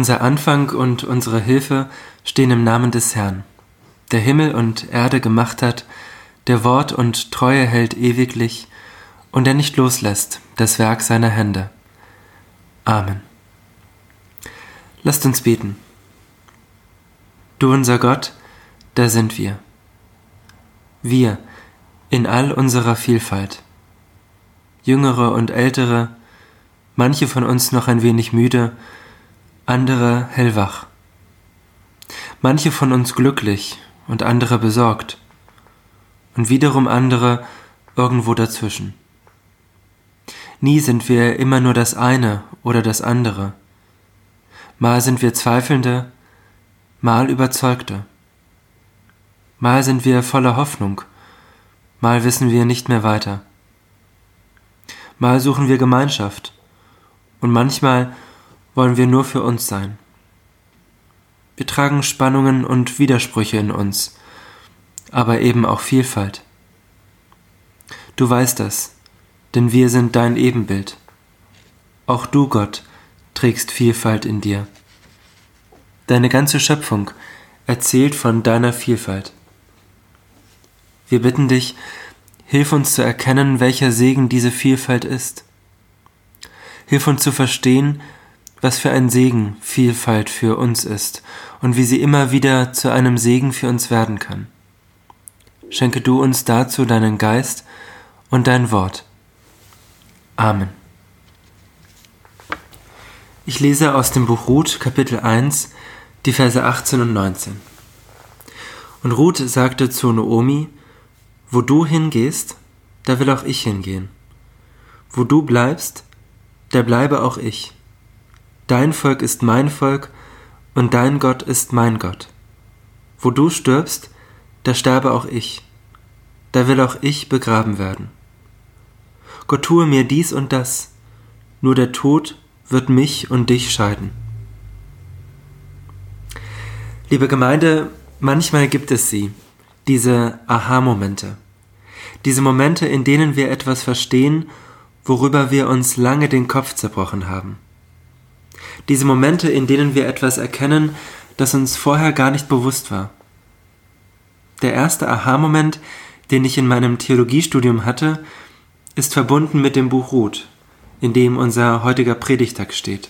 Unser Anfang und unsere Hilfe stehen im Namen des Herrn, der Himmel und Erde gemacht hat, der Wort und Treue hält ewiglich und der nicht loslässt das Werk seiner Hände. Amen. Lasst uns beten. Du unser Gott, da sind wir. Wir in all unserer Vielfalt. Jüngere und ältere, manche von uns noch ein wenig müde, andere hellwach. Manche von uns glücklich und andere besorgt und wiederum andere irgendwo dazwischen. Nie sind wir immer nur das eine oder das andere. Mal sind wir Zweifelnde, mal Überzeugte. Mal sind wir voller Hoffnung, mal wissen wir nicht mehr weiter. Mal suchen wir Gemeinschaft und manchmal wollen wir nur für uns sein. Wir tragen Spannungen und Widersprüche in uns, aber eben auch Vielfalt. Du weißt das, denn wir sind dein Ebenbild. Auch du, Gott, trägst Vielfalt in dir. Deine ganze Schöpfung erzählt von deiner Vielfalt. Wir bitten dich, hilf uns zu erkennen, welcher Segen diese Vielfalt ist. Hilf uns zu verstehen, was für ein Segen Vielfalt für uns ist und wie sie immer wieder zu einem Segen für uns werden kann. Schenke du uns dazu deinen Geist und dein Wort. Amen. Ich lese aus dem Buch Ruth Kapitel 1 die Verse 18 und 19. Und Ruth sagte zu Noomi, Wo du hingehst, da will auch ich hingehen. Wo du bleibst, da bleibe auch ich. Dein Volk ist mein Volk und dein Gott ist mein Gott. Wo du stirbst, da sterbe auch ich. Da will auch ich begraben werden. Gott tue mir dies und das, nur der Tod wird mich und dich scheiden. Liebe Gemeinde, manchmal gibt es sie, diese Aha-Momente, diese Momente, in denen wir etwas verstehen, worüber wir uns lange den Kopf zerbrochen haben diese Momente, in denen wir etwas erkennen, das uns vorher gar nicht bewusst war. Der erste Aha-Moment, den ich in meinem Theologiestudium hatte, ist verbunden mit dem Buch Ruth, in dem unser heutiger Predigtag steht.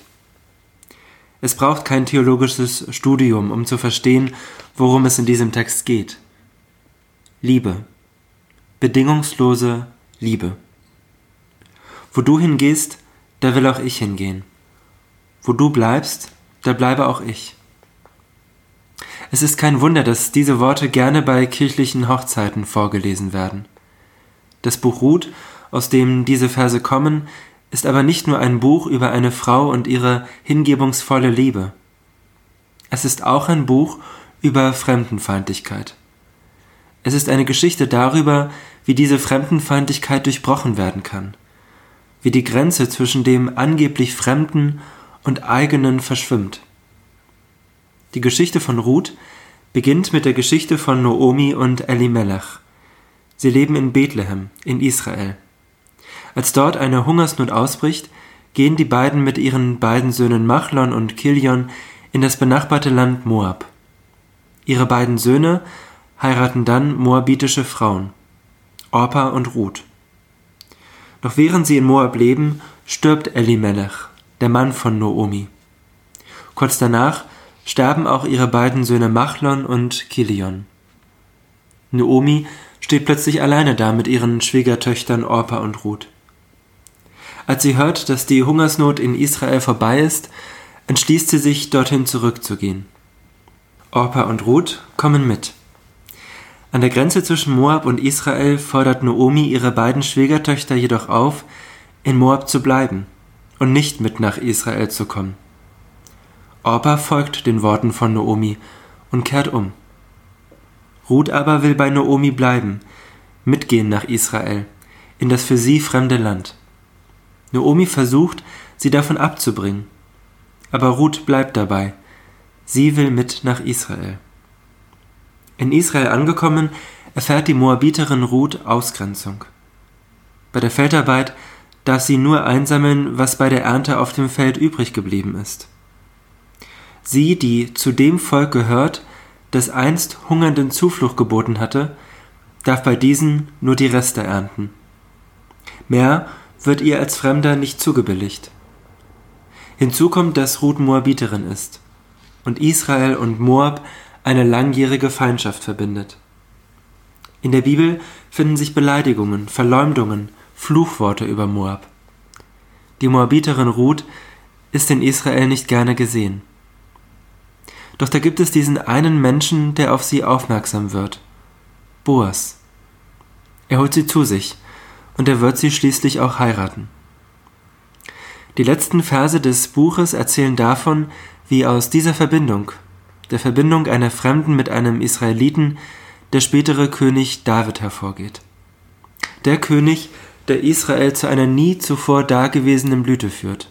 Es braucht kein theologisches Studium, um zu verstehen, worum es in diesem Text geht. Liebe. Bedingungslose Liebe. Wo du hingehst, da will auch ich hingehen. Wo du bleibst, da bleibe auch ich. Es ist kein Wunder, dass diese Worte gerne bei kirchlichen Hochzeiten vorgelesen werden. Das Buch Ruth, aus dem diese Verse kommen, ist aber nicht nur ein Buch über eine Frau und ihre hingebungsvolle Liebe. Es ist auch ein Buch über Fremdenfeindlichkeit. Es ist eine Geschichte darüber, wie diese Fremdenfeindlichkeit durchbrochen werden kann, wie die Grenze zwischen dem angeblich Fremden und eigenen verschwimmt. Die Geschichte von Ruth beginnt mit der Geschichte von Noomi und Elimelech. Sie leben in Bethlehem in Israel. Als dort eine Hungersnot ausbricht, gehen die beiden mit ihren beiden Söhnen Machlon und Kilion in das benachbarte Land Moab. Ihre beiden Söhne heiraten dann moabitische Frauen, Orpa und Ruth. Doch während sie in Moab leben, stirbt Elimelech der Mann von Noomi. Kurz danach sterben auch ihre beiden Söhne Machlon und Kilion. Noomi steht plötzlich alleine da mit ihren Schwiegertöchtern Orpa und Ruth. Als sie hört, dass die Hungersnot in Israel vorbei ist, entschließt sie sich, dorthin zurückzugehen. Orpa und Ruth kommen mit. An der Grenze zwischen Moab und Israel fordert Noomi ihre beiden Schwiegertöchter jedoch auf, in Moab zu bleiben und nicht mit nach Israel zu kommen. Orpa folgt den Worten von Noomi und kehrt um. Ruth aber will bei Noomi bleiben, mitgehen nach Israel, in das für sie fremde Land. Noomi versucht, sie davon abzubringen. Aber Ruth bleibt dabei. Sie will mit nach Israel. In Israel angekommen, erfährt die Moabiterin Ruth Ausgrenzung. Bei der Feldarbeit darf sie nur einsammeln, was bei der Ernte auf dem Feld übrig geblieben ist. sie, die zu dem Volk gehört, das einst Hungernden Zuflucht geboten hatte, darf bei diesen nur die Reste ernten. Mehr wird ihr als Fremder nicht zugebilligt. Hinzu kommt, dass Ruth Moabiterin ist und Israel und Moab eine langjährige Feindschaft verbindet. In der Bibel finden sich Beleidigungen, Verleumdungen, Fluchworte über Moab. Die Moabiterin Ruth ist in Israel nicht gerne gesehen. Doch da gibt es diesen einen Menschen, der auf sie aufmerksam wird. Boas. Er holt sie zu sich, und er wird sie schließlich auch heiraten. Die letzten Verse des Buches erzählen davon, wie aus dieser Verbindung, der Verbindung einer Fremden mit einem Israeliten, der spätere König David hervorgeht. Der König, der Israel zu einer nie zuvor dagewesenen Blüte führt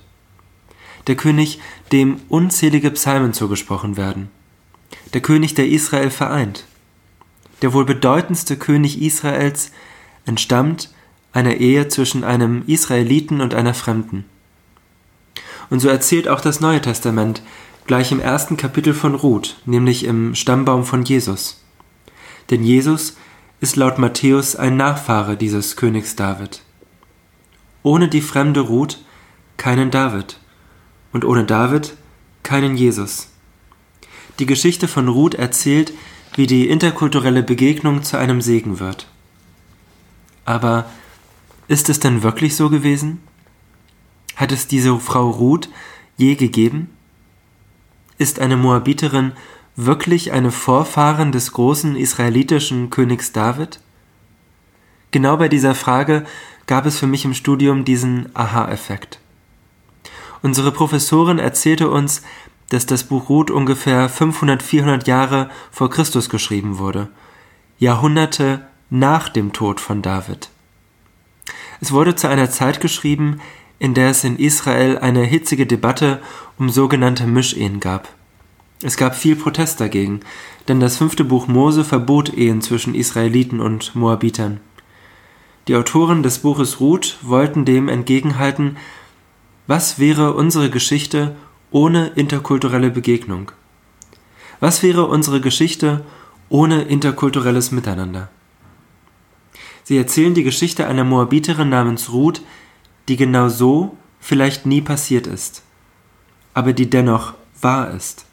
der König, dem unzählige Psalmen zugesprochen werden, der König, der Israel vereint. Der wohl bedeutendste König Israels entstammt einer Ehe zwischen einem Israeliten und einer Fremden. Und so erzählt auch das Neue Testament gleich im ersten Kapitel von Ruth, nämlich im Stammbaum von Jesus. Denn Jesus ist laut Matthäus ein Nachfahre dieses Königs David. Ohne die fremde Ruth keinen David und ohne David keinen Jesus. Die Geschichte von Ruth erzählt, wie die interkulturelle Begegnung zu einem Segen wird. Aber ist es denn wirklich so gewesen? Hat es diese Frau Ruth je gegeben? Ist eine Moabiterin wirklich eine Vorfahrin des großen israelitischen Königs David? Genau bei dieser Frage gab es für mich im Studium diesen Aha-Effekt. Unsere Professorin erzählte uns, dass das Buch Ruth ungefähr 500, 400 Jahre vor Christus geschrieben wurde, Jahrhunderte nach dem Tod von David. Es wurde zu einer Zeit geschrieben, in der es in Israel eine hitzige Debatte um sogenannte Mischehen gab. Es gab viel Protest dagegen, denn das fünfte Buch Mose verbot Ehen zwischen Israeliten und Moabitern. Die Autoren des Buches Ruth wollten dem entgegenhalten, was wäre unsere Geschichte ohne interkulturelle Begegnung? Was wäre unsere Geschichte ohne interkulturelles Miteinander? Sie erzählen die Geschichte einer Moabiterin namens Ruth, die genau so vielleicht nie passiert ist, aber die dennoch wahr ist.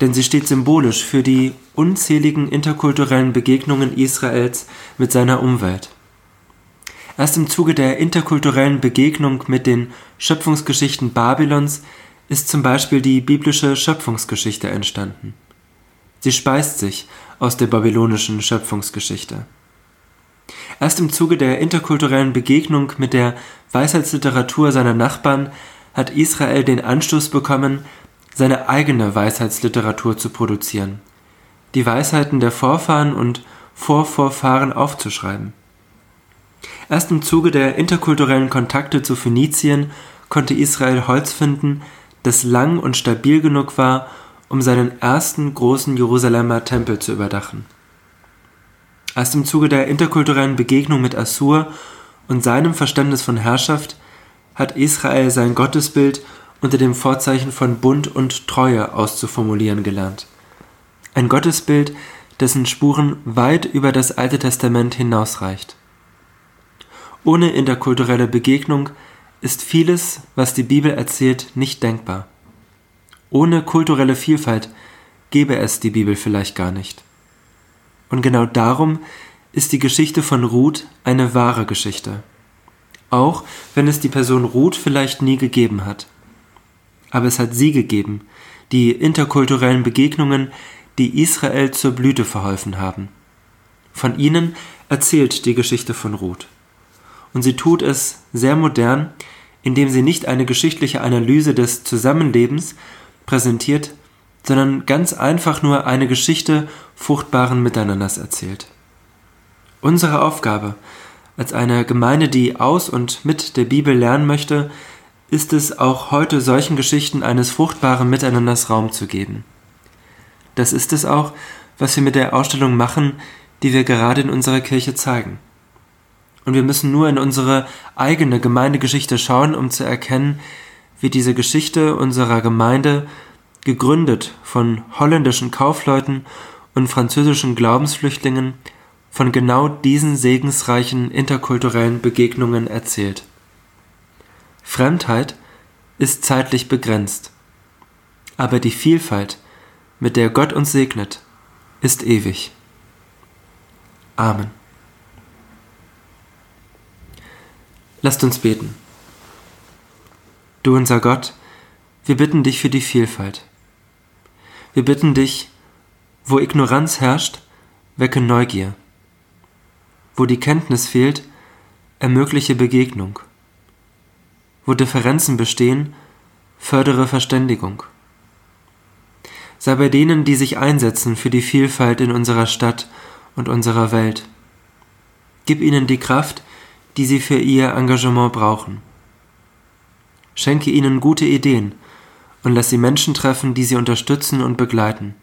Denn sie steht symbolisch für die unzähligen interkulturellen Begegnungen Israels mit seiner Umwelt. Erst im Zuge der interkulturellen Begegnung mit den Schöpfungsgeschichten Babylons ist zum Beispiel die biblische Schöpfungsgeschichte entstanden. Sie speist sich aus der babylonischen Schöpfungsgeschichte. Erst im Zuge der interkulturellen Begegnung mit der Weisheitsliteratur seiner Nachbarn hat Israel den Anstoß bekommen, seine eigene Weisheitsliteratur zu produzieren, die Weisheiten der Vorfahren und Vorvorfahren aufzuschreiben. Erst im Zuge der interkulturellen Kontakte zu Phönizien konnte Israel Holz finden, das lang und stabil genug war, um seinen ersten großen Jerusalemer Tempel zu überdachen. Erst im Zuge der interkulturellen Begegnung mit Assur und seinem Verständnis von Herrschaft hat Israel sein Gottesbild unter dem Vorzeichen von Bund und Treue auszuformulieren gelernt. Ein Gottesbild, dessen Spuren weit über das Alte Testament hinausreicht. Ohne interkulturelle Begegnung ist vieles, was die Bibel erzählt, nicht denkbar. Ohne kulturelle Vielfalt gäbe es die Bibel vielleicht gar nicht. Und genau darum ist die Geschichte von Ruth eine wahre Geschichte. Auch wenn es die Person Ruth vielleicht nie gegeben hat. Aber es hat sie gegeben, die interkulturellen Begegnungen, die Israel zur Blüte verholfen haben. Von ihnen erzählt die Geschichte von Ruth und sie tut es sehr modern, indem sie nicht eine geschichtliche Analyse des Zusammenlebens präsentiert, sondern ganz einfach nur eine Geschichte fruchtbaren Miteinanders erzählt. Unsere Aufgabe als eine Gemeinde, die aus und mit der Bibel lernen möchte, ist es auch heute solchen Geschichten eines fruchtbaren Miteinanders Raum zu geben. Das ist es auch, was wir mit der Ausstellung machen, die wir gerade in unserer Kirche zeigen. Und wir müssen nur in unsere eigene Gemeindegeschichte schauen, um zu erkennen, wie diese Geschichte unserer Gemeinde gegründet von holländischen Kaufleuten und französischen Glaubensflüchtlingen, von genau diesen segensreichen interkulturellen Begegnungen erzählt. Fremdheit ist zeitlich begrenzt, aber die Vielfalt, mit der Gott uns segnet, ist ewig. Amen. Lasst uns beten. Du unser Gott, wir bitten dich für die Vielfalt. Wir bitten dich, wo Ignoranz herrscht, wecke Neugier. Wo die Kenntnis fehlt, ermögliche Begegnung. Wo Differenzen bestehen, fördere Verständigung. Sei bei denen, die sich einsetzen für die Vielfalt in unserer Stadt und unserer Welt. Gib ihnen die Kraft, die sie für ihr Engagement brauchen. Schenke ihnen gute Ideen und lass sie Menschen treffen, die sie unterstützen und begleiten.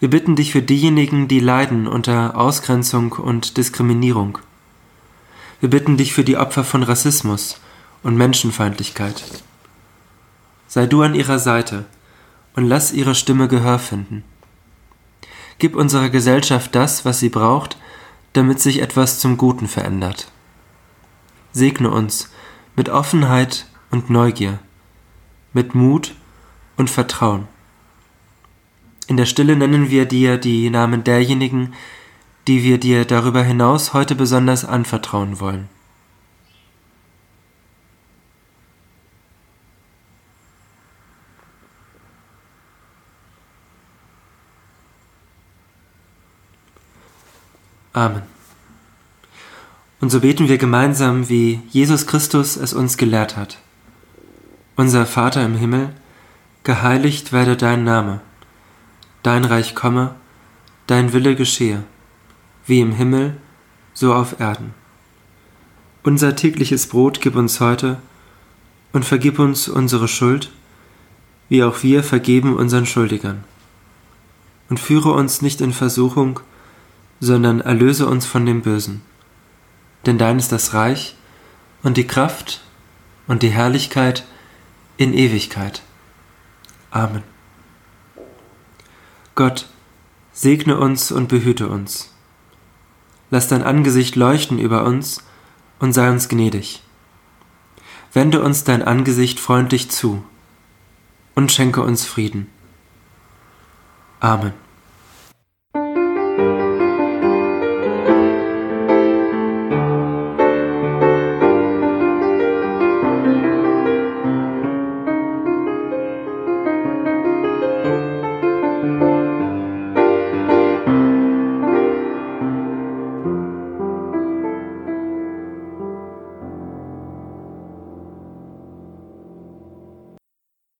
Wir bitten dich für diejenigen, die leiden unter Ausgrenzung und Diskriminierung. Wir bitten dich für die Opfer von Rassismus und Menschenfeindlichkeit. Sei du an ihrer Seite und lass ihre Stimme Gehör finden. Gib unserer Gesellschaft das, was sie braucht, damit sich etwas zum Guten verändert. Segne uns mit Offenheit und Neugier, mit Mut und Vertrauen. In der Stille nennen wir dir die Namen derjenigen, die wir dir darüber hinaus heute besonders anvertrauen wollen. Amen. Und so beten wir gemeinsam, wie Jesus Christus es uns gelehrt hat. Unser Vater im Himmel, geheiligt werde dein Name, dein Reich komme, dein Wille geschehe, wie im Himmel, so auf Erden. Unser tägliches Brot gib uns heute und vergib uns unsere Schuld, wie auch wir vergeben unseren Schuldigern. Und führe uns nicht in Versuchung, sondern erlöse uns von dem Bösen. Denn dein ist das Reich und die Kraft und die Herrlichkeit in Ewigkeit. Amen. Gott, segne uns und behüte uns. Lass dein Angesicht leuchten über uns und sei uns gnädig. Wende uns dein Angesicht freundlich zu und schenke uns Frieden. Amen.